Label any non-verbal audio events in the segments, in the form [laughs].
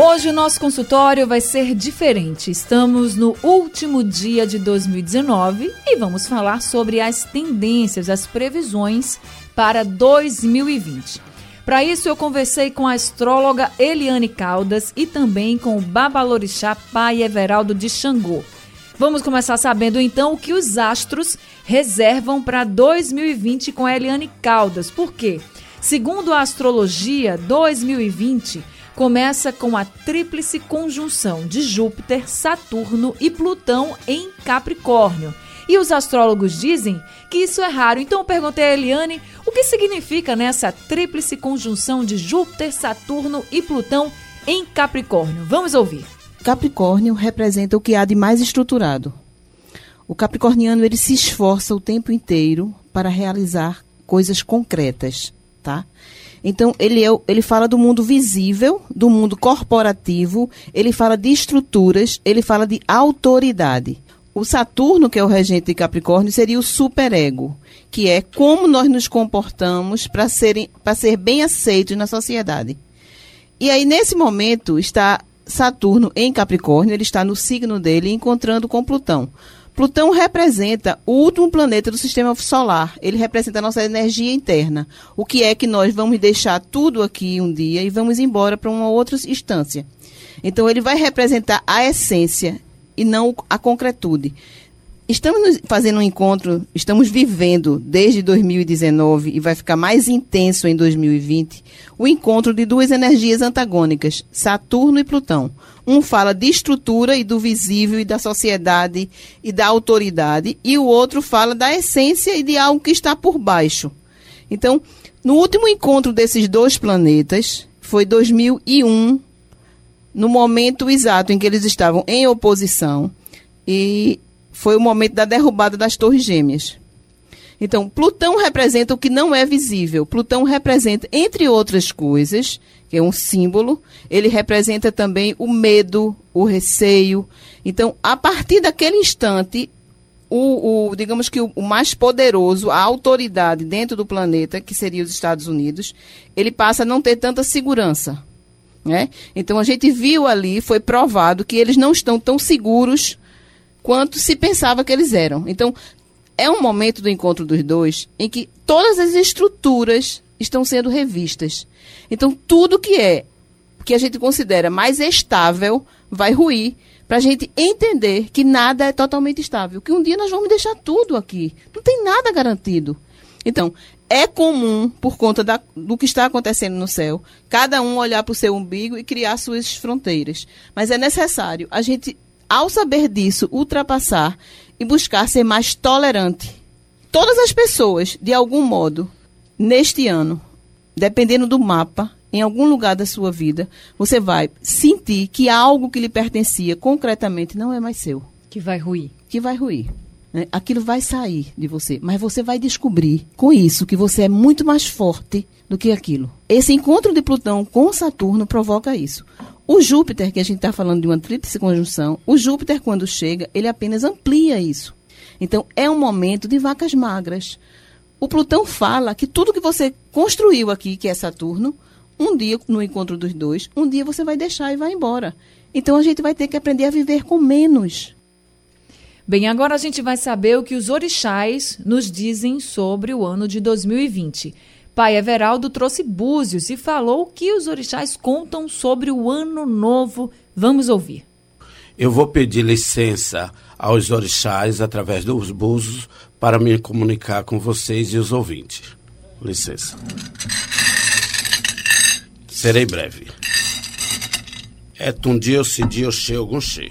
Hoje o nosso consultório vai ser diferente. Estamos no último dia de 2019 e vamos falar sobre as tendências, as previsões para 2020. Para isso eu conversei com a astróloga Eliane Caldas e também com o babalorixá Pai Everaldo de Xangô. Vamos começar sabendo então o que os astros reservam para 2020 com a Eliane Caldas. Por quê? Segundo a astrologia, 2020 começa com a tríplice conjunção de Júpiter, Saturno e Plutão em Capricórnio. E os astrólogos dizem que isso é raro. Então eu perguntei a Eliane o que significa nessa tríplice conjunção de Júpiter, Saturno e Plutão em Capricórnio. Vamos ouvir. Capricórnio representa o que há de mais estruturado. O capricorniano ele se esforça o tempo inteiro para realizar coisas concretas, tá? Então, ele, é, ele fala do mundo visível, do mundo corporativo, ele fala de estruturas, ele fala de autoridade. O Saturno, que é o regente de Capricórnio, seria o superego, que é como nós nos comportamos para ser bem aceitos na sociedade. E aí, nesse momento, está Saturno em Capricórnio, ele está no signo dele, encontrando com Plutão. Plutão representa o último planeta do sistema solar. Ele representa a nossa energia interna. O que é que nós vamos deixar tudo aqui um dia e vamos embora para uma outra instância. Então, ele vai representar a essência e não a concretude. Estamos fazendo um encontro, estamos vivendo desde 2019 e vai ficar mais intenso em 2020, o encontro de duas energias antagônicas, Saturno e Plutão. Um fala de estrutura e do visível e da sociedade e da autoridade, e o outro fala da essência e de algo que está por baixo. Então, no último encontro desses dois planetas, foi 2001, no momento exato em que eles estavam em oposição, e foi o momento da derrubada das Torres Gêmeas. Então, Plutão representa o que não é visível. Plutão representa, entre outras coisas, que é um símbolo, ele representa também o medo, o receio. Então, a partir daquele instante, o, o, digamos que o, o, mais poderoso, a autoridade dentro do planeta, que seria os Estados Unidos, ele passa a não ter tanta segurança. Né? Então a gente viu ali, foi provado que eles não estão tão seguros quanto se pensava que eles eram. Então é um momento do encontro dos dois em que todas as estruturas estão sendo revistas. Então, tudo que é que a gente considera mais estável vai ruir para a gente entender que nada é totalmente estável, que um dia nós vamos deixar tudo aqui. Não tem nada garantido. Então, é comum, por conta da, do que está acontecendo no céu, cada um olhar para o seu umbigo e criar suas fronteiras. Mas é necessário a gente, ao saber disso, ultrapassar e buscar ser mais tolerante. Todas as pessoas, de algum modo, neste ano, dependendo do mapa, em algum lugar da sua vida, você vai sentir que algo que lhe pertencia concretamente não é mais seu. Que vai ruir. Que vai ruir. Né? Aquilo vai sair de você, mas você vai descobrir com isso que você é muito mais forte do que aquilo. Esse encontro de Plutão com Saturno provoca isso. O Júpiter, que a gente está falando de uma tríplice conjunção, o Júpiter, quando chega, ele apenas amplia isso. Então, é um momento de vacas magras. O Plutão fala que tudo que você construiu aqui, que é Saturno, um dia, no encontro dos dois, um dia você vai deixar e vai embora. Então, a gente vai ter que aprender a viver com menos. Bem, agora a gente vai saber o que os orixás nos dizem sobre o ano de 2020. Pai Everaldo trouxe búzios e falou que os orixás contam sobre o ano novo. Vamos ouvir. Eu vou pedir licença aos orixás através dos búzios para me comunicar com vocês e os ouvintes. Licença. Serei breve. É tundio se dio che algum che.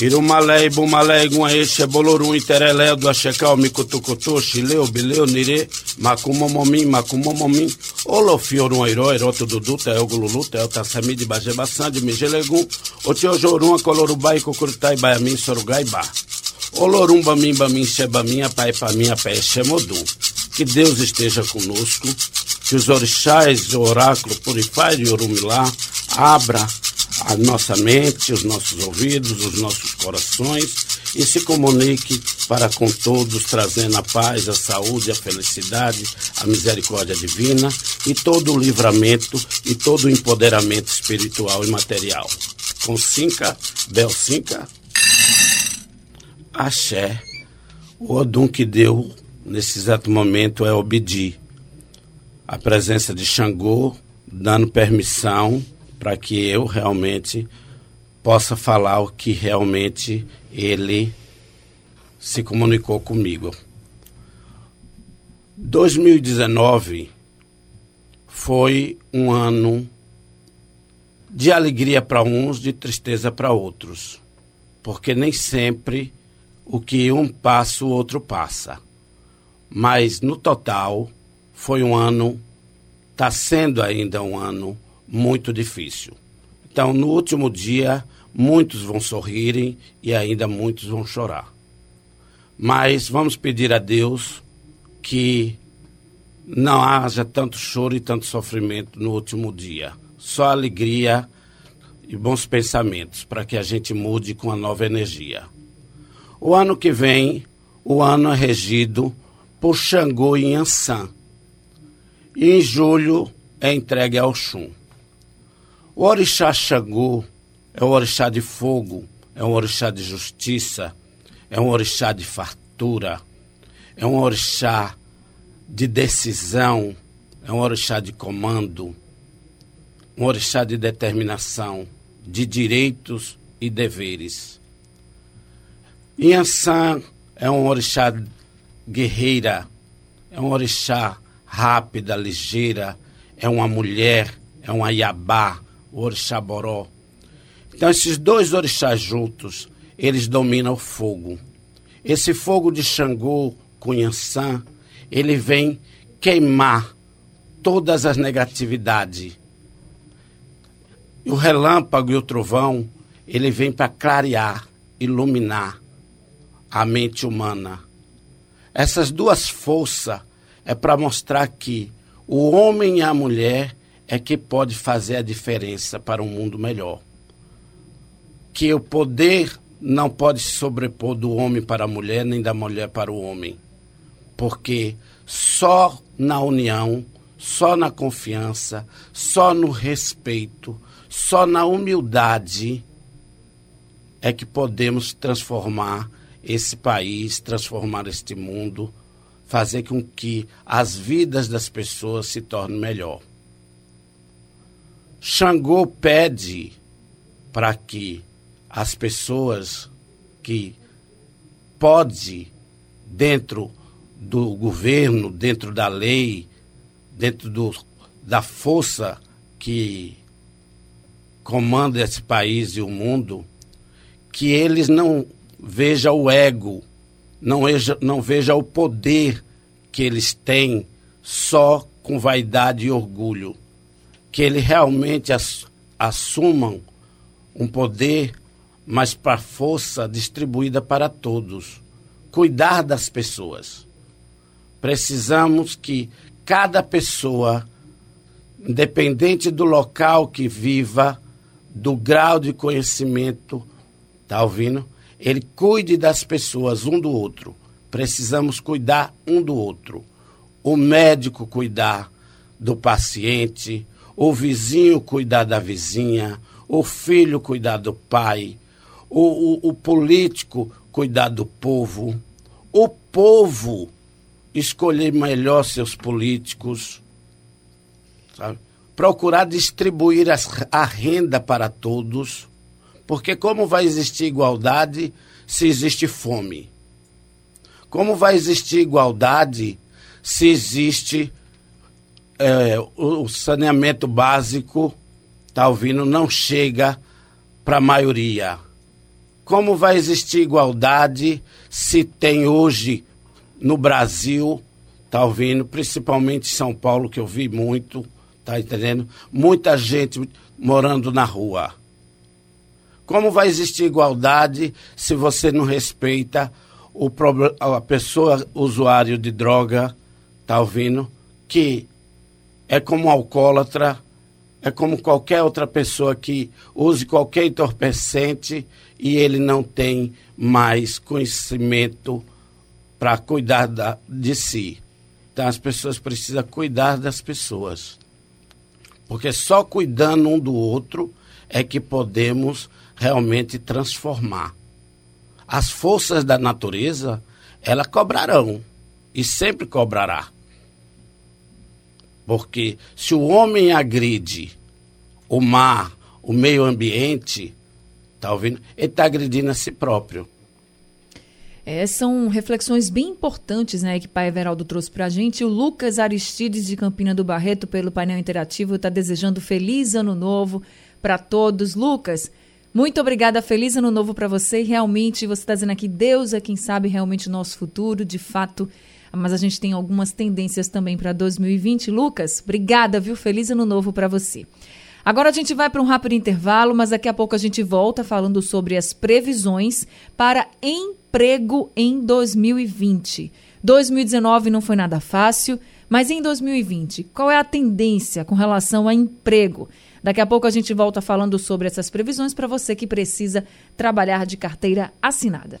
Irumalé, Bumalé, Guaexe, Bolorum, Iterelé, do Axecal, Micutucutô, Chileu, Bileu, Nire, Macumomomim, Macumomomim, Olofiorum, Airó, Eroto, Dudu, Tael, Gululu, de Bajebaçã, de Migelegum, Otiojorum, Colorubai, Cucurutai, Baiamin, Sorugai, Bar. Olorumba mimba min sheba minha pai pa minha pé shemodum. Que Deus esteja conosco, que os orixás, o oráculo Purify de Orumilá abra a nossa mente, os nossos ouvidos, os nossos corações e se comunique para com todos, trazendo a paz, a saúde, a felicidade, a misericórdia divina e todo o livramento e todo o empoderamento espiritual e material. Com Bel Cinca, Axé, o Odum que deu nesse exato momento é Obidi. A presença de Xangô dando permissão para que eu realmente possa falar o que realmente ele se comunicou comigo. 2019 foi um ano de alegria para uns, de tristeza para outros, porque nem sempre o que um passa, o outro passa. Mas no total foi um ano, está sendo ainda um ano muito difícil. Então, no último dia, muitos vão sorrirem e ainda muitos vão chorar. Mas vamos pedir a Deus que não haja tanto choro e tanto sofrimento no último dia. Só alegria e bons pensamentos para que a gente mude com a nova energia. O ano que vem, o ano é regido por Xangô e Ansan. E em julho é entregue ao Xum. O orixá Xangô é um orixá de fogo, é um orixá de justiça, é um orixá de fartura, é um orixá de decisão, é um orixá de comando, um orixá de determinação, de direitos e deveres. Inhansã é um orixá guerreira, é um orixá rápida, ligeira, é uma mulher, é um ayabá, o. Então, esses dois orixás juntos, eles dominam o fogo. Esse fogo de Xangô, Cunhaçã, ele vem queimar todas as negatividades. O relâmpago e o trovão, ele vem para clarear, iluminar a mente humana. Essas duas forças é para mostrar que o homem e a mulher é que pode fazer a diferença para um mundo melhor. Que o poder não pode se sobrepor do homem para a mulher, nem da mulher para o homem. Porque só na união, só na confiança, só no respeito, só na humildade é que podemos transformar esse país, transformar este mundo, fazer com que as vidas das pessoas se tornem melhor. Xangô pede para que as pessoas que pode dentro do governo, dentro da lei, dentro do, da força que comanda esse país e o mundo, que eles não vejam o ego, não veja, não veja o poder que eles têm só com vaidade e orgulho que eles realmente assumam um poder, mas para força distribuída para todos. Cuidar das pessoas. Precisamos que cada pessoa, independente do local que viva, do grau de conhecimento, tá ouvindo? Ele cuide das pessoas um do outro. Precisamos cuidar um do outro. O médico cuidar do paciente, o vizinho cuidar da vizinha, o filho cuidar do pai, o, o, o político cuidar do povo, o povo escolher melhor seus políticos, sabe? procurar distribuir as, a renda para todos, porque como vai existir igualdade se existe fome? Como vai existir igualdade se existe é, o saneamento básico, está ouvindo, não chega para a maioria. Como vai existir igualdade se tem hoje no Brasil, está ouvindo, principalmente em São Paulo, que eu vi muito, tá entendendo? Muita gente morando na rua. Como vai existir igualdade se você não respeita o a pessoa usuário de droga, tá ouvindo? Que é como alcoólatra, é como qualquer outra pessoa que use qualquer entorpecente e ele não tem mais conhecimento para cuidar da, de si. Então as pessoas precisam cuidar das pessoas. Porque só cuidando um do outro é que podemos realmente transformar. As forças da natureza, elas cobrarão e sempre cobrará. Porque se o homem agride o mar, o meio ambiente, tá ouvindo? Ele está agredindo a si próprio. É, são reflexões bem importantes né, que Pai Everaldo trouxe para a gente. O Lucas Aristides de Campina do Barreto, pelo painel interativo, está desejando feliz ano novo para todos. Lucas, muito obrigada, feliz ano novo para você. Realmente, você está dizendo aqui, Deus é quem sabe realmente o nosso futuro, de fato. Mas a gente tem algumas tendências também para 2020. Lucas, obrigada, viu? Feliz ano novo para você. Agora a gente vai para um rápido intervalo, mas daqui a pouco a gente volta falando sobre as previsões para emprego em 2020. 2019 não foi nada fácil, mas em 2020, qual é a tendência com relação a emprego? Daqui a pouco a gente volta falando sobre essas previsões para você que precisa trabalhar de carteira assinada.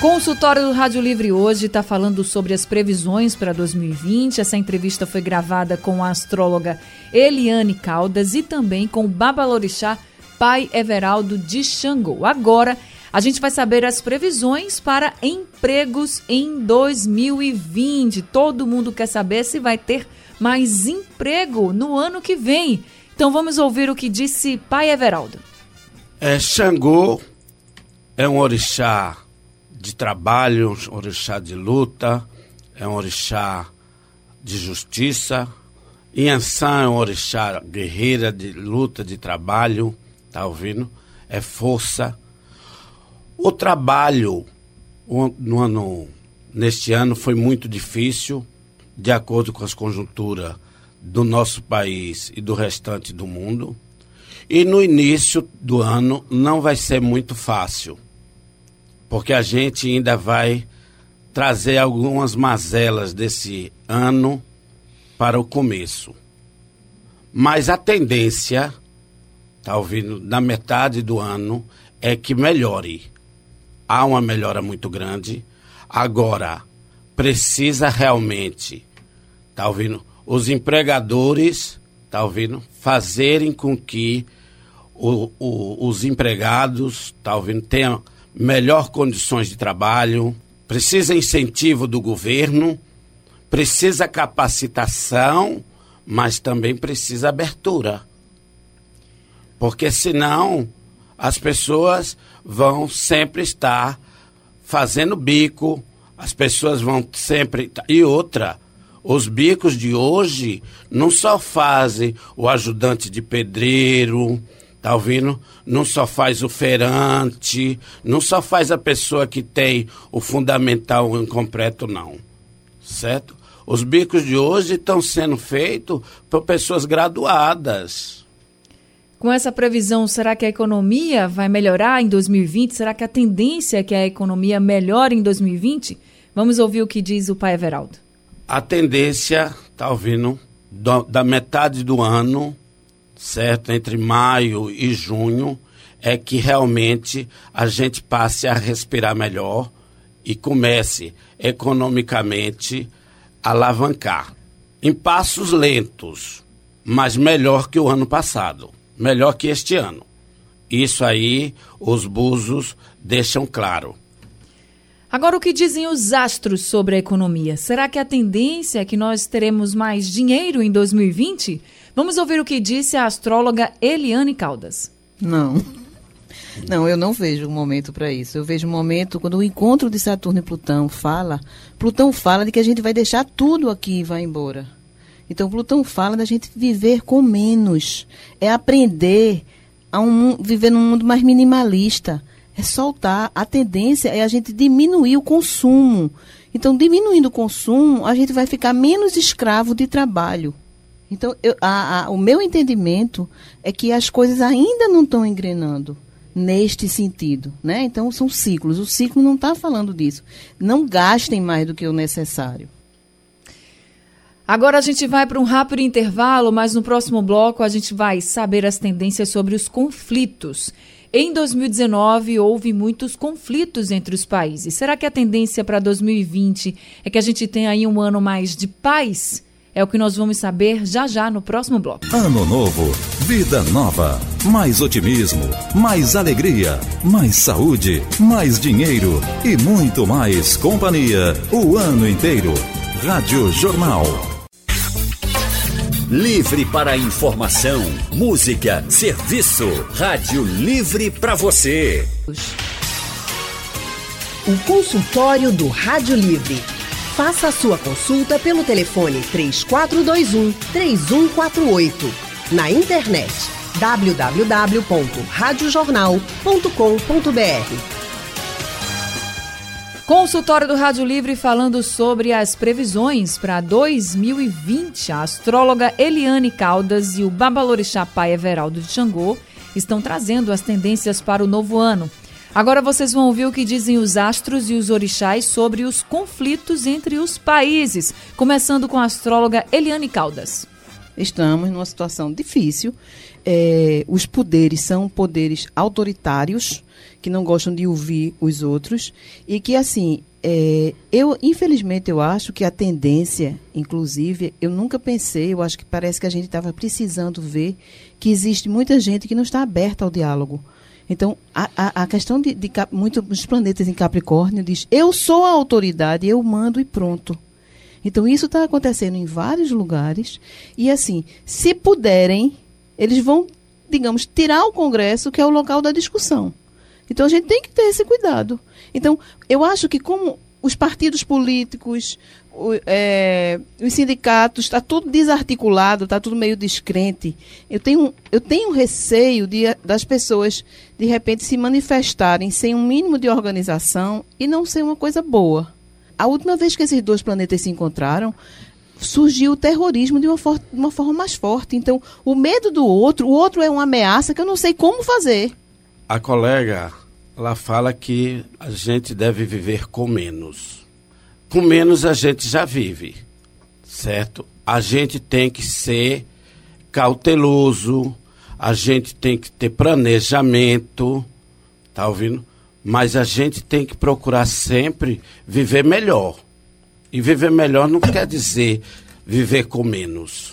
Consultório do Rádio Livre hoje está falando sobre as previsões para 2020. Essa entrevista foi gravada com a astróloga Eliane Caldas e também com o Babalorixá Pai Everaldo de Xangô. Agora, a gente vai saber as previsões para empregos em 2020. Todo mundo quer saber se vai ter mais emprego no ano que vem. Então vamos ouvir o que disse Pai Everaldo. É, Xangô é um orixá de trabalho, um orixá de luta, é um orixá de justiça. Inhansã é um orixá guerreira de luta, de trabalho, tá ouvindo? É força. O trabalho no ano, neste ano foi muito difícil, de acordo com as conjunturas do nosso país e do restante do mundo. E no início do ano não vai ser muito fácil porque a gente ainda vai trazer algumas mazelas desse ano para o começo. Mas a tendência, está ouvindo, na metade do ano, é que melhore. Há uma melhora muito grande. Agora, precisa realmente, está ouvindo, os empregadores, está ouvindo, fazerem com que o, o, os empregados, está ouvindo, tenham melhor condições de trabalho, precisa incentivo do governo, precisa capacitação, mas também precisa abertura. Porque senão as pessoas vão sempre estar fazendo bico, as pessoas vão sempre. E outra, os bicos de hoje não só fazem o ajudante de pedreiro, Tá ouvindo? Não só faz o feirante, não só faz a pessoa que tem o fundamental incompleto, não. Certo? Os bicos de hoje estão sendo feitos por pessoas graduadas. Com essa previsão, será que a economia vai melhorar em 2020? Será que a tendência é que a economia melhore em 2020? Vamos ouvir o que diz o pai Everaldo. A tendência, tá ouvindo, do, da metade do ano certo? Entre maio e junho, é que realmente a gente passe a respirar melhor e comece economicamente a alavancar. Em passos lentos, mas melhor que o ano passado, melhor que este ano. Isso aí os búzios deixam claro. Agora, o que dizem os astros sobre a economia? Será que a tendência é que nós teremos mais dinheiro em 2020? Vamos ouvir o que disse a astróloga Eliane Caldas. Não. Não, eu não vejo um momento para isso. Eu vejo um momento quando o encontro de Saturno e Plutão fala. Plutão fala de que a gente vai deixar tudo aqui e vai embora. Então, Plutão fala da gente viver com menos. É aprender a um, viver num mundo mais minimalista. É soltar. A tendência é a gente diminuir o consumo. Então, diminuindo o consumo, a gente vai ficar menos escravo de trabalho. Então, eu, a, a, o meu entendimento é que as coisas ainda não estão engrenando neste sentido, né? Então são ciclos. O ciclo não está falando disso. Não gastem mais do que o necessário. Agora a gente vai para um rápido intervalo, mas no próximo bloco a gente vai saber as tendências sobre os conflitos. Em 2019 houve muitos conflitos entre os países. Será que a tendência para 2020 é que a gente tenha aí um ano mais de paz? É o que nós vamos saber já já no próximo bloco. Ano novo, vida nova, mais otimismo, mais alegria, mais saúde, mais dinheiro e muito mais companhia o ano inteiro. Rádio Jornal. Livre para informação, música, serviço. Rádio Livre para você. O consultório do Rádio Livre Faça a sua consulta pelo telefone 3421 3148. Na internet www.radiojornal.com.br. Consultório do Rádio Livre falando sobre as previsões para 2020. A astróloga Eliane Caldas e o babalorixá pai Everaldo de Xangô estão trazendo as tendências para o novo ano. Agora vocês vão ouvir o que dizem os astros e os orixás sobre os conflitos entre os países, começando com a astróloga Eliane Caldas. Estamos numa situação difícil. É, os poderes são poderes autoritários, que não gostam de ouvir os outros, e que, assim, é, eu, infelizmente, eu acho que a tendência, inclusive, eu nunca pensei, eu acho que parece que a gente estava precisando ver que existe muita gente que não está aberta ao diálogo então, a, a, a questão de, de, muitos planetas em Capricórnio diz: eu sou a autoridade, eu mando e pronto. Então, isso está acontecendo em vários lugares. E, assim, se puderem, eles vão, digamos, tirar o Congresso, que é o local da discussão. Então, a gente tem que ter esse cuidado. Então, eu acho que, como os partidos políticos, o, é, os sindicatos, está tudo desarticulado, está tudo meio descrente. Eu tenho, eu tenho receio de, das pessoas, de repente, se manifestarem sem um mínimo de organização e não ser uma coisa boa. A última vez que esses dois planetas se encontraram, surgiu o terrorismo de uma, for, de uma forma mais forte. Então, o medo do outro, o outro é uma ameaça que eu não sei como fazer. A colega, ela fala que a gente deve viver com menos com menos a gente já vive, certo? A gente tem que ser cauteloso, a gente tem que ter planejamento, tá ouvindo? Mas a gente tem que procurar sempre viver melhor. E viver melhor não quer dizer viver com menos,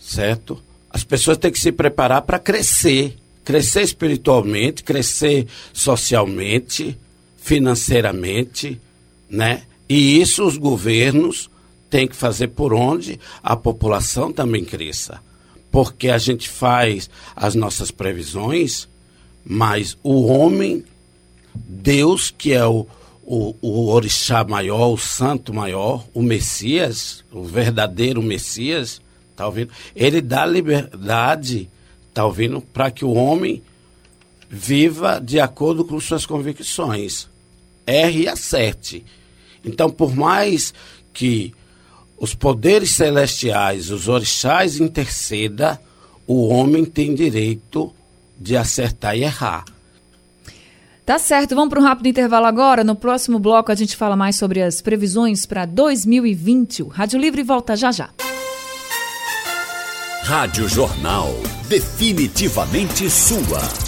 certo? As pessoas têm que se preparar para crescer, crescer espiritualmente, crescer socialmente, financeiramente, né? E isso os governos têm que fazer por onde a população também cresça. Porque a gente faz as nossas previsões, mas o homem, Deus, que é o, o, o orixá maior, o santo maior, o Messias, o verdadeiro Messias, tá ouvindo? Ele dá liberdade, tá ouvindo? Para que o homem viva de acordo com suas convicções. Erre e acerte. Então, por mais que os poderes celestiais, os orixás interceda, o homem tem direito de acertar e errar. Tá certo, vamos para um rápido intervalo agora. No próximo bloco a gente fala mais sobre as previsões para 2020. O Rádio Livre volta já já. Rádio Jornal, definitivamente sua.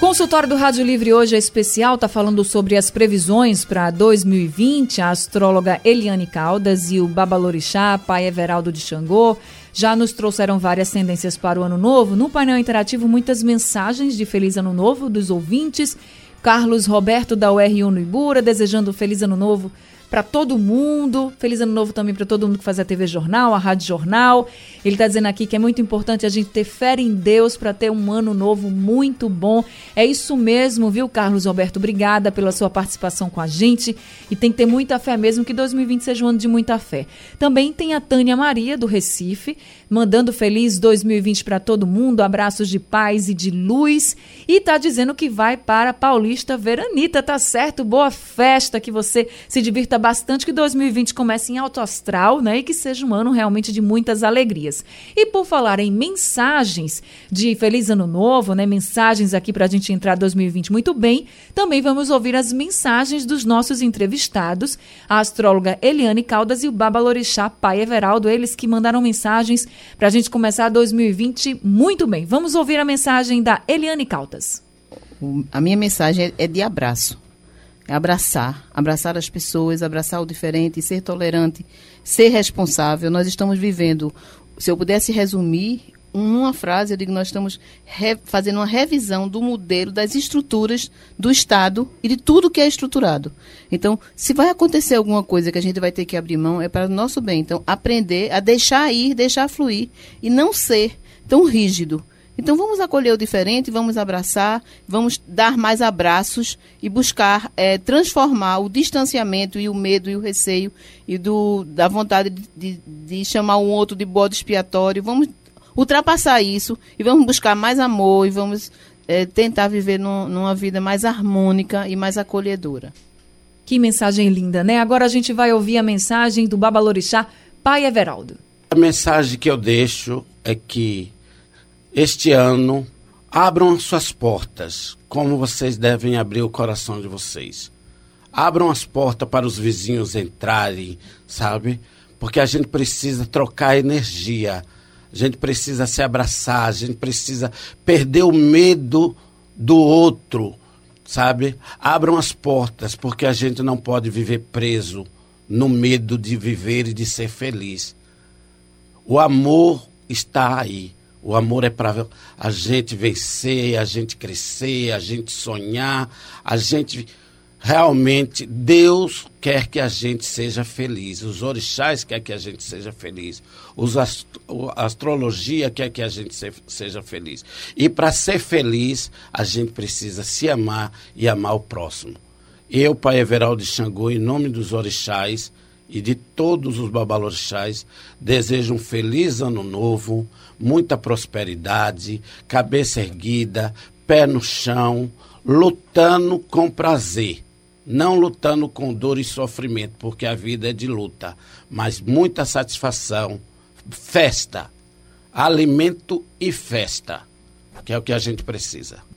Consultório do Rádio Livre hoje é especial, está falando sobre as previsões para 2020. A astróloga Eliane Caldas e o Babalorixá, pai Everaldo de Xangô, já nos trouxeram várias tendências para o ano novo. No painel interativo, muitas mensagens de Feliz Ano Novo dos ouvintes. Carlos Roberto da UR1 no Ibura, desejando Feliz Ano Novo para todo mundo. Feliz ano novo também para todo mundo que faz a TV Jornal, a Rádio Jornal. Ele está dizendo aqui que é muito importante a gente ter fé em Deus para ter um ano novo muito bom. É isso mesmo, viu, Carlos Roberto? Obrigada pela sua participação com a gente. E tem que ter muita fé mesmo que 2020 seja um ano de muita fé. Também tem a Tânia Maria, do Recife, mandando feliz 2020 para todo mundo. Abraços de paz e de luz. E tá dizendo que vai para Paulista Veranita, tá certo? Boa festa, que você se divirta bastante que 2020 comece em alto astral, né? E que seja um ano realmente de muitas alegrias. E por falar em mensagens de Feliz Ano Novo, né? Mensagens aqui para a gente entrar 2020 muito bem, também vamos ouvir as mensagens dos nossos entrevistados, a astróloga Eliane Caldas e o Babalorixá Pai Everaldo, eles que mandaram mensagens para a gente começar 2020 muito bem. Vamos ouvir a mensagem da Eliane Caldas. A minha mensagem é de abraço é abraçar, abraçar as pessoas, abraçar o diferente, ser tolerante, ser responsável. Nós estamos vivendo, se eu pudesse resumir numa frase, eu digo nós estamos fazendo uma revisão do modelo das estruturas do Estado e de tudo que é estruturado. Então, se vai acontecer alguma coisa que a gente vai ter que abrir mão, é para o nosso bem. Então, aprender a deixar ir, deixar fluir e não ser tão rígido. Então vamos acolher o diferente, vamos abraçar, vamos dar mais abraços e buscar é, transformar o distanciamento e o medo e o receio e do, da vontade de, de, de chamar um outro de bode expiatório. Vamos ultrapassar isso e vamos buscar mais amor e vamos é, tentar viver num, numa vida mais harmônica e mais acolhedora. Que mensagem linda, né? Agora a gente vai ouvir a mensagem do Babalorixá, Pai Everaldo. A mensagem que eu deixo é que este ano, abram as suas portas, como vocês devem abrir o coração de vocês. Abram as portas para os vizinhos entrarem, sabe? Porque a gente precisa trocar energia, a gente precisa se abraçar, a gente precisa perder o medo do outro, sabe? Abram as portas, porque a gente não pode viver preso no medo de viver e de ser feliz. O amor está aí. O amor é para a gente vencer, a gente crescer, a gente sonhar, a gente realmente Deus quer que a gente seja feliz, os orixás quer que a gente seja feliz, os ast a astrologia quer que a gente se seja feliz. E para ser feliz, a gente precisa se amar e amar o próximo. Eu, Pai Everaldo de Xangô, em nome dos orixás e de todos os babalorixás, desejo um feliz ano novo, muita prosperidade, cabeça erguida, pé no chão, lutando com prazer. Não lutando com dor e sofrimento, porque a vida é de luta, mas muita satisfação, festa, alimento e festa, que é o que a gente precisa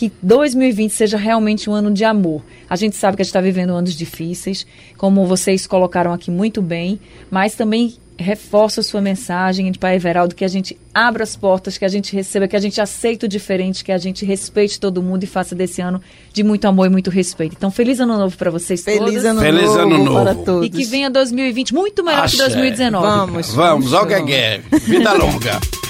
que 2020 seja realmente um ano de amor. A gente sabe que a gente está vivendo anos difíceis, como vocês colocaram aqui muito bem, mas também reforça sua mensagem de Pai Everaldo, que a gente abra as portas, que a gente receba, que a gente aceite o diferente, que a gente respeite todo mundo e faça desse ano de muito amor e muito respeito. Então, feliz ano novo para vocês feliz todos. Ano feliz novo ano novo para todos. E que venha 2020 muito melhor Axé. que 2019. Vamos. Vamos, ó Guegue, vida longa. [laughs]